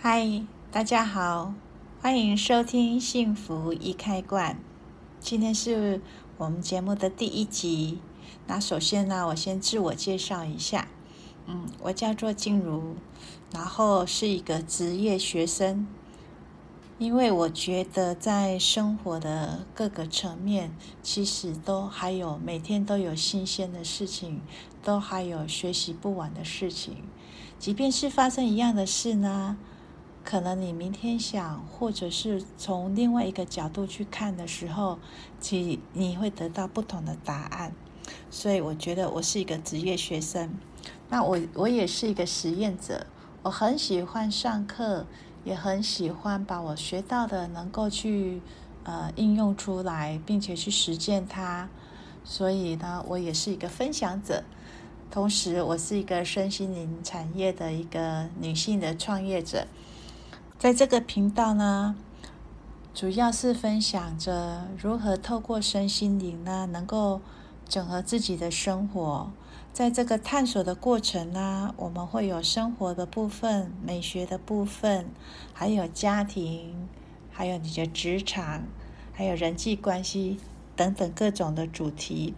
嗨，大家好，欢迎收听《幸福一开罐》。今天是我们节目的第一集。那首先呢，我先自我介绍一下。嗯，我叫做静茹，然后是一个职业学生。因为我觉得在生活的各个层面，其实都还有每天都有新鲜的事情，都还有学习不完的事情。即便是发生一样的事呢。可能你明天想，或者是从另外一个角度去看的时候，其你会得到不同的答案。所以我觉得我是一个职业学生，那我我也是一个实验者。我很喜欢上课，也很喜欢把我学到的能够去呃应用出来，并且去实践它。所以呢，我也是一个分享者，同时我是一个身心灵产业的一个女性的创业者。在这个频道呢，主要是分享着如何透过身心灵呢，能够整合自己的生活。在这个探索的过程呢，我们会有生活的部分、美学的部分，还有家庭，还有你的职场，还有人际关系等等各种的主题，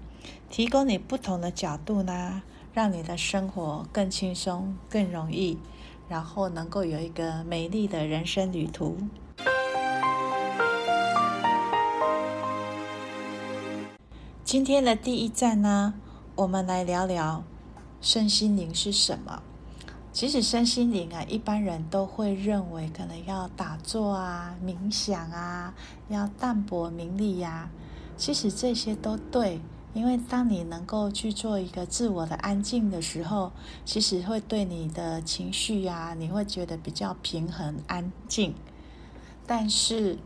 提供你不同的角度呢，让你的生活更轻松、更容易。然后能够有一个美丽的人生旅途。今天的第一站呢，我们来聊聊身心灵是什么。其实身心灵啊，一般人都会认为可能要打坐啊、冥想啊，要淡泊名利呀。其实这些都对。因为当你能够去做一个自我的安静的时候，其实会对你的情绪呀，你会觉得比较平衡安静。但是，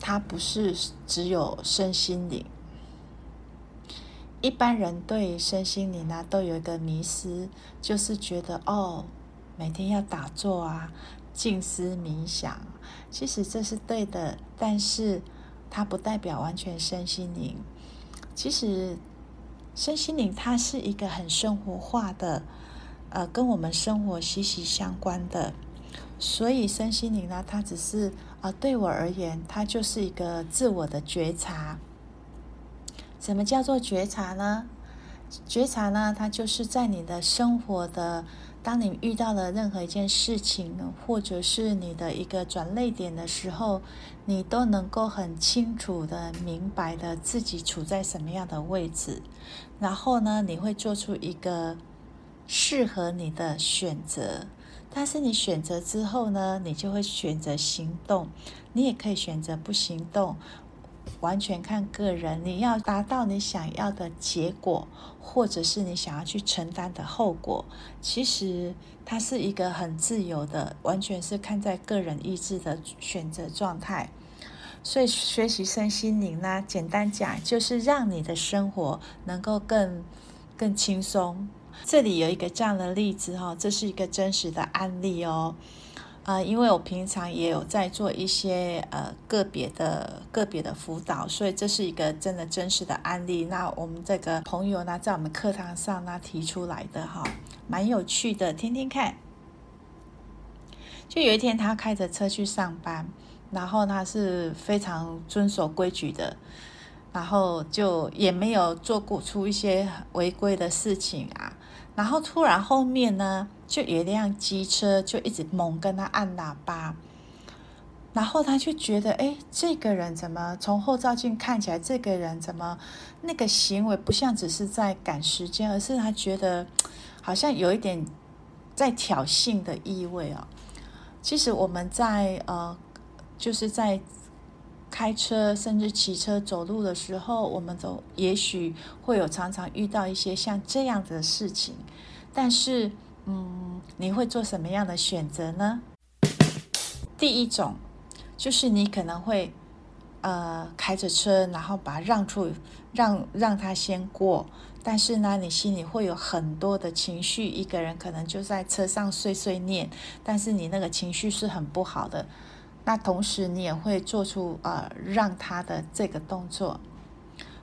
它不是只有身心灵。一般人对身心灵呢，都有一个迷思，就是觉得哦，每天要打坐啊，静思冥想。其实这是对的，但是它不代表完全身心灵。其实，身心灵它是一个很生活化的，呃，跟我们生活息息相关的。所以，身心灵呢，它只是啊、对我而言，它就是一个自我的觉察。什么叫做觉察呢？觉察呢，它就是在你的生活的。当你遇到了任何一件事情，或者是你的一个转泪点的时候，你都能够很清楚的、明白的自己处在什么样的位置，然后呢，你会做出一个适合你的选择。但是你选择之后呢，你就会选择行动，你也可以选择不行动。完全看个人，你要达到你想要的结果，或者是你想要去承担的后果，其实它是一个很自由的，完全是看在个人意志的选择状态。所以学习身心灵呢，简单讲就是让你的生活能够更更轻松。这里有一个这样的例子哈，这是一个真实的案例哦。啊、因为我平常也有在做一些呃个别的个别的辅导，所以这是一个真的真实的案例。那我们这个朋友呢，在我们课堂上呢提出来的哈，蛮有趣的，听听看。就有一天，他开着车去上班，然后他是非常遵守规矩的，然后就也没有做过出一些违规的事情啊。然后突然后面呢，就有一辆机车就一直猛跟他按喇叭，然后他就觉得，哎，这个人怎么从后照镜看起来，这个人怎么那个行为不像只是在赶时间，而是他觉得好像有一点在挑衅的意味啊。其实我们在呃，就是在。开车甚至骑车走路的时候，我们都也许会有常常遇到一些像这样子的事情，但是，嗯，你会做什么样的选择呢？第一种就是你可能会，呃，开着车，然后把让出，让让他先过，但是呢，你心里会有很多的情绪，一个人可能就在车上碎碎念，但是你那个情绪是很不好的。那同时，你也会做出呃让他的这个动作。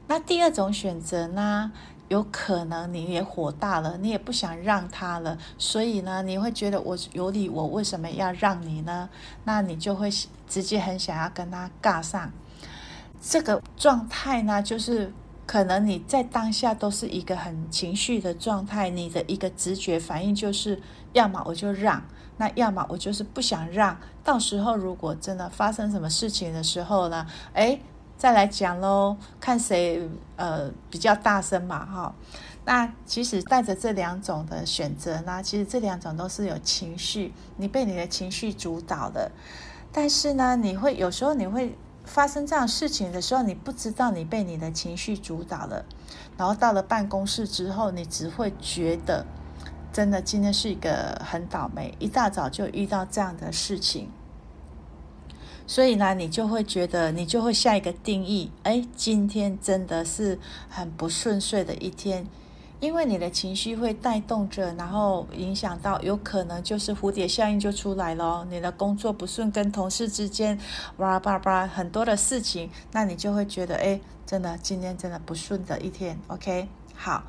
那第二种选择呢，有可能你也火大了，你也不想让他了，所以呢，你会觉得我有理，我为什么要让你呢？那你就会直接很想要跟他尬上。这个状态呢，就是可能你在当下都是一个很情绪的状态，你的一个直觉反应就是，要么我就让，那要么我就是不想让。到时候如果真的发生什么事情的时候呢，诶。再来讲喽，看谁呃比较大声嘛哈。那其实带着这两种的选择呢，其实这两种都是有情绪，你被你的情绪主导的。但是呢，你会有时候你会发生这样事情的时候，你不知道你被你的情绪主导了。然后到了办公室之后，你只会觉得真的今天是一个很倒霉，一大早就遇到这样的事情。所以呢，你就会觉得，你就会下一个定义，哎，今天真的是很不顺遂的一天，因为你的情绪会带动着，然后影响到，有可能就是蝴蝶效应就出来了，你的工作不顺，跟同事之间，哇吧吧很多的事情，那你就会觉得，哎，真的今天真的不顺的一天，OK，好，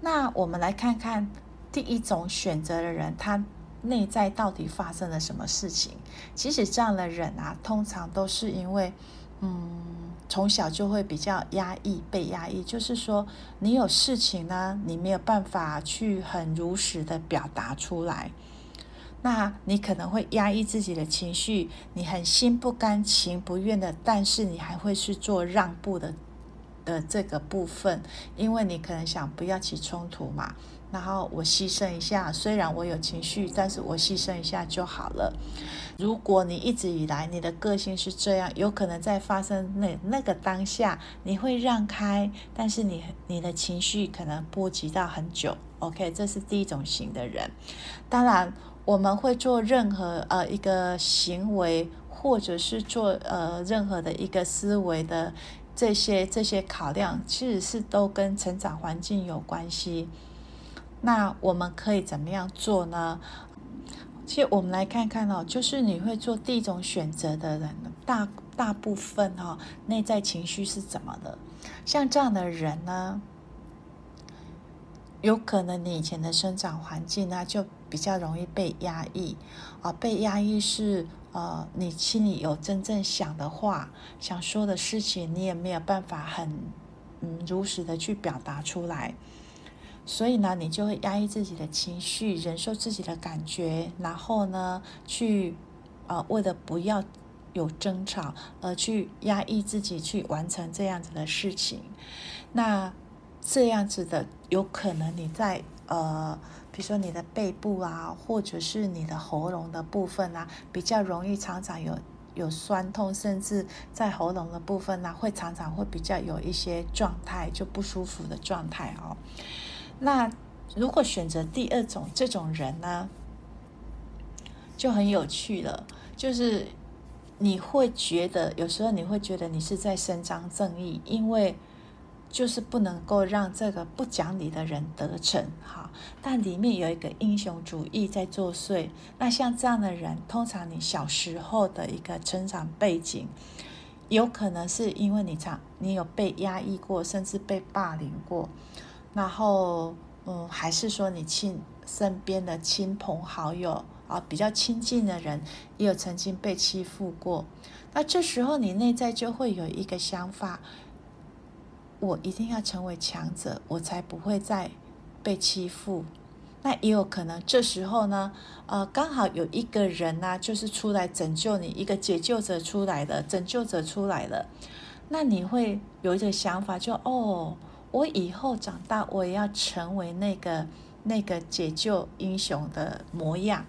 那我们来看看第一种选择的人，他。内在到底发生了什么事情？其实这样的人啊，通常都是因为，嗯，从小就会比较压抑，被压抑。就是说，你有事情呢，你没有办法去很如实的表达出来，那你可能会压抑自己的情绪，你很心不甘情不愿的，但是你还会去做让步的的这个部分，因为你可能想不要起冲突嘛。然后我牺牲一下，虽然我有情绪，但是我牺牲一下就好了。如果你一直以来你的个性是这样，有可能在发生那那个当下，你会让开，但是你你的情绪可能波及到很久。OK，这是第一种型的人。当然，我们会做任何呃一个行为，或者是做呃任何的一个思维的这些这些考量，其实是都跟成长环境有关系。那我们可以怎么样做呢？其实我们来看看哦，就是你会做第一种选择的人，大大部分哈、内在情绪是怎么的？像这样的人呢，有可能你以前的生长环境呢，就比较容易被压抑啊，被压抑是呃，你心里有真正想的话、想说的事情，你也没有办法很嗯如实的去表达出来。所以呢，你就会压抑自己的情绪，忍受自己的感觉，然后呢，去，呃，为了不要有争吵而去压抑自己，去完成这样子的事情。那这样子的，有可能你在呃，比如说你的背部啊，或者是你的喉咙的部分啊，比较容易常常有有酸痛，甚至在喉咙的部分呢，会常常会比较有一些状态就不舒服的状态哦。那如果选择第二种这种人呢，就很有趣了。就是你会觉得，有时候你会觉得你是在伸张正义，因为就是不能够让这个不讲理的人得逞，哈。但里面有一个英雄主义在作祟。那像这样的人，通常你小时候的一个成长背景，有可能是因为你长你有被压抑过，甚至被霸凌过。然后，嗯，还是说你亲身边的亲朋好友啊，比较亲近的人，也有曾经被欺负过。那这时候你内在就会有一个想法：我一定要成为强者，我才不会再被欺负。那也有可能这时候呢，呃，刚好有一个人呢，就是出来拯救你，一个解救者出来了，拯救者出来了。那你会有一个想法，就哦。我以后长大，我也要成为那个那个解救英雄的模样。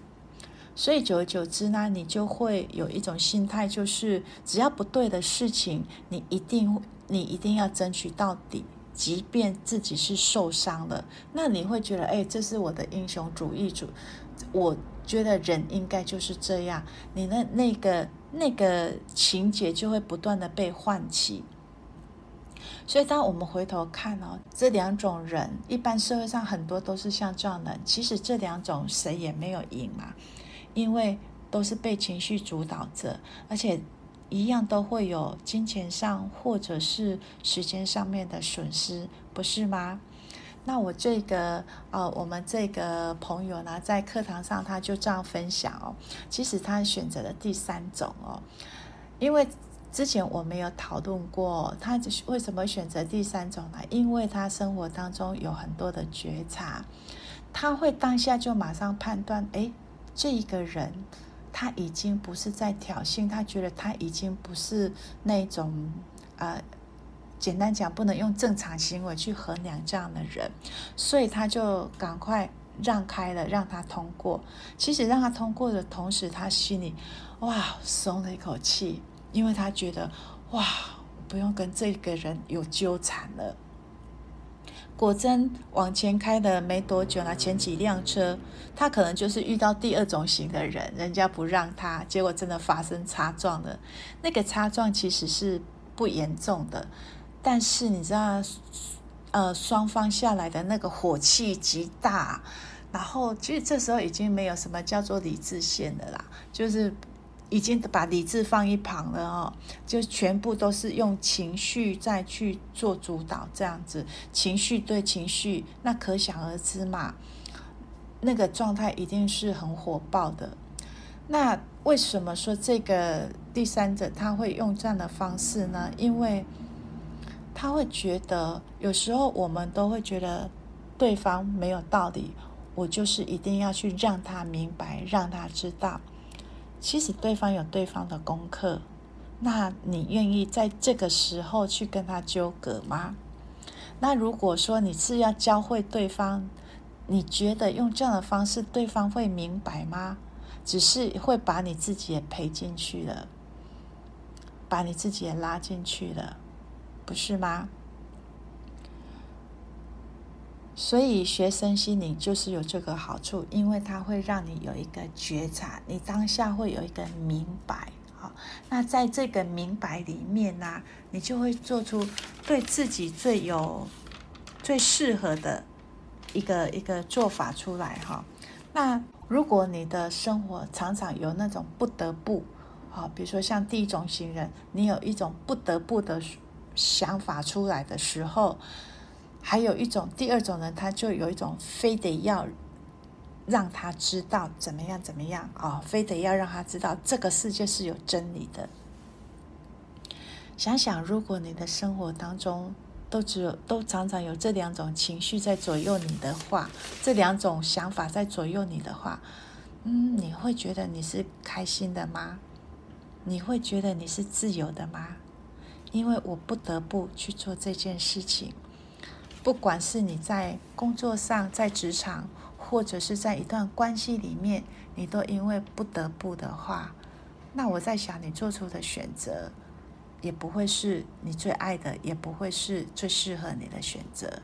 所以久而久之呢，你就会有一种心态，就是只要不对的事情，你一定你一定要争取到底，即便自己是受伤了。那你会觉得，哎，这是我的英雄主义主。我觉得人应该就是这样，你的那个那个情节就会不断的被唤起。所以，当我们回头看哦，这两种人，一般社会上很多都是像这样的。其实这两种谁也没有赢嘛，因为都是被情绪主导着，而且一样都会有金钱上或者是时间上面的损失，不是吗？那我这个呃，我们这个朋友呢，在课堂上他就这样分享哦，其实他选择了第三种哦，因为之前我没有讨论过，他为什么选择第三种呢？因为他生活当中有很多的觉察，他会当下就马上判断，诶，这一个人他已经不是在挑衅，他觉得他已经不是那种呃。简单讲，不能用正常行为去衡量这样的人，所以他就赶快让开了，让他通过。其实让他通过的同时，他心里哇松了一口气，因为他觉得哇不用跟这个人有纠缠了。果真往前开的没多久呢，前几辆车他可能就是遇到第二种型的人，人家不让他，结果真的发生擦撞了。那个擦撞其实是不严重的。但是你知道，呃，双方下来的那个火气极大，然后其实这时候已经没有什么叫做理智线的啦，就是已经把理智放一旁了哦，就全部都是用情绪再去做主导，这样子，情绪对情绪，那可想而知嘛，那个状态一定是很火爆的。那为什么说这个第三者他会用这样的方式呢？因为他会觉得，有时候我们都会觉得对方没有道理，我就是一定要去让他明白，让他知道，其实对方有对方的功课。那你愿意在这个时候去跟他纠葛吗？那如果说你是要教会对方，你觉得用这样的方式，对方会明白吗？只是会把你自己也赔进去了，把你自己也拉进去了。不是吗？所以学身心灵就是有这个好处，因为它会让你有一个觉察，你当下会有一个明白。好，那在这个明白里面呢，你就会做出对自己最有、最适合的一个一个做法出来。哈，那如果你的生活常常有那种不得不，好，比如说像第一种型人，你有一种不得不的。想法出来的时候，还有一种第二种呢，他就有一种非得要让他知道怎么样怎么样啊、哦，非得要让他知道这个世界是有真理的。想想，如果你的生活当中都只有都常常有这两种情绪在左右你的话，这两种想法在左右你的话，嗯，你会觉得你是开心的吗？你会觉得你是自由的吗？因为我不得不去做这件事情，不管是你在工作上、在职场，或者是在一段关系里面，你都因为不得不的话，那我在想，你做出的选择也不会是你最爱的，也不会是最适合你的选择。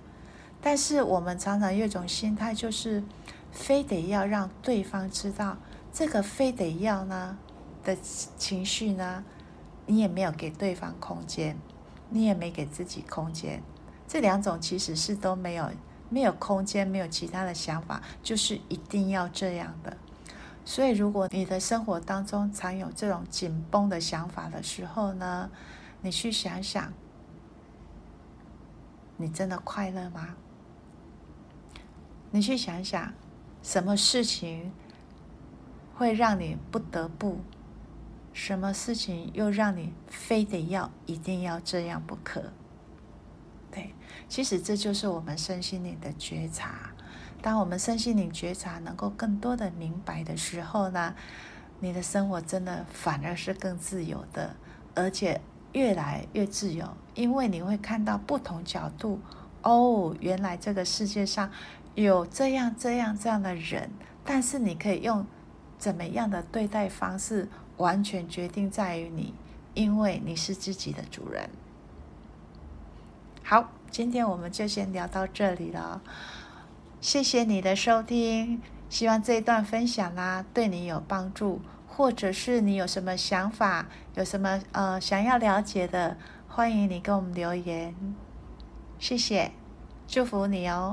但是我们常常有一种心态，就是非得要让对方知道这个，非得要呢的情绪呢。你也没有给对方空间，你也没给自己空间，这两种其实是都没有没有空间，没有其他的想法，就是一定要这样的。所以，如果你的生活当中常有这种紧绷的想法的时候呢，你去想想，你真的快乐吗？你去想想，什么事情会让你不得不？什么事情又让你非得要一定要这样不可？对，其实这就是我们身心灵的觉察。当我们身心灵觉察能够更多的明白的时候呢，你的生活真的反而是更自由的，而且越来越自由，因为你会看到不同角度。哦，原来这个世界上有这样这样这样的人，但是你可以用怎么样的对待方式。完全决定在于你，因为你是自己的主人。好，今天我们就先聊到这里了。谢谢你的收听，希望这一段分享呢对你有帮助，或者是你有什么想法，有什么呃想要了解的，欢迎你给我们留言。谢谢，祝福你哦。